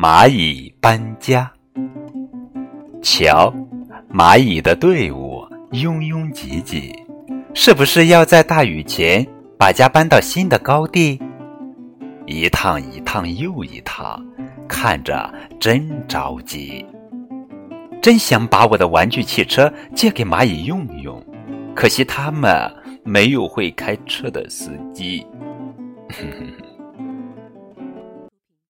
蚂蚁搬家。瞧蚂蚁的队伍拥拥挤挤是不是要在大雨前把家搬到新的高地？一趟一趟又一趟看着真着急。真想把我的玩具汽车借给蚂蚁用用可惜他们没有会开车的司机。哼哼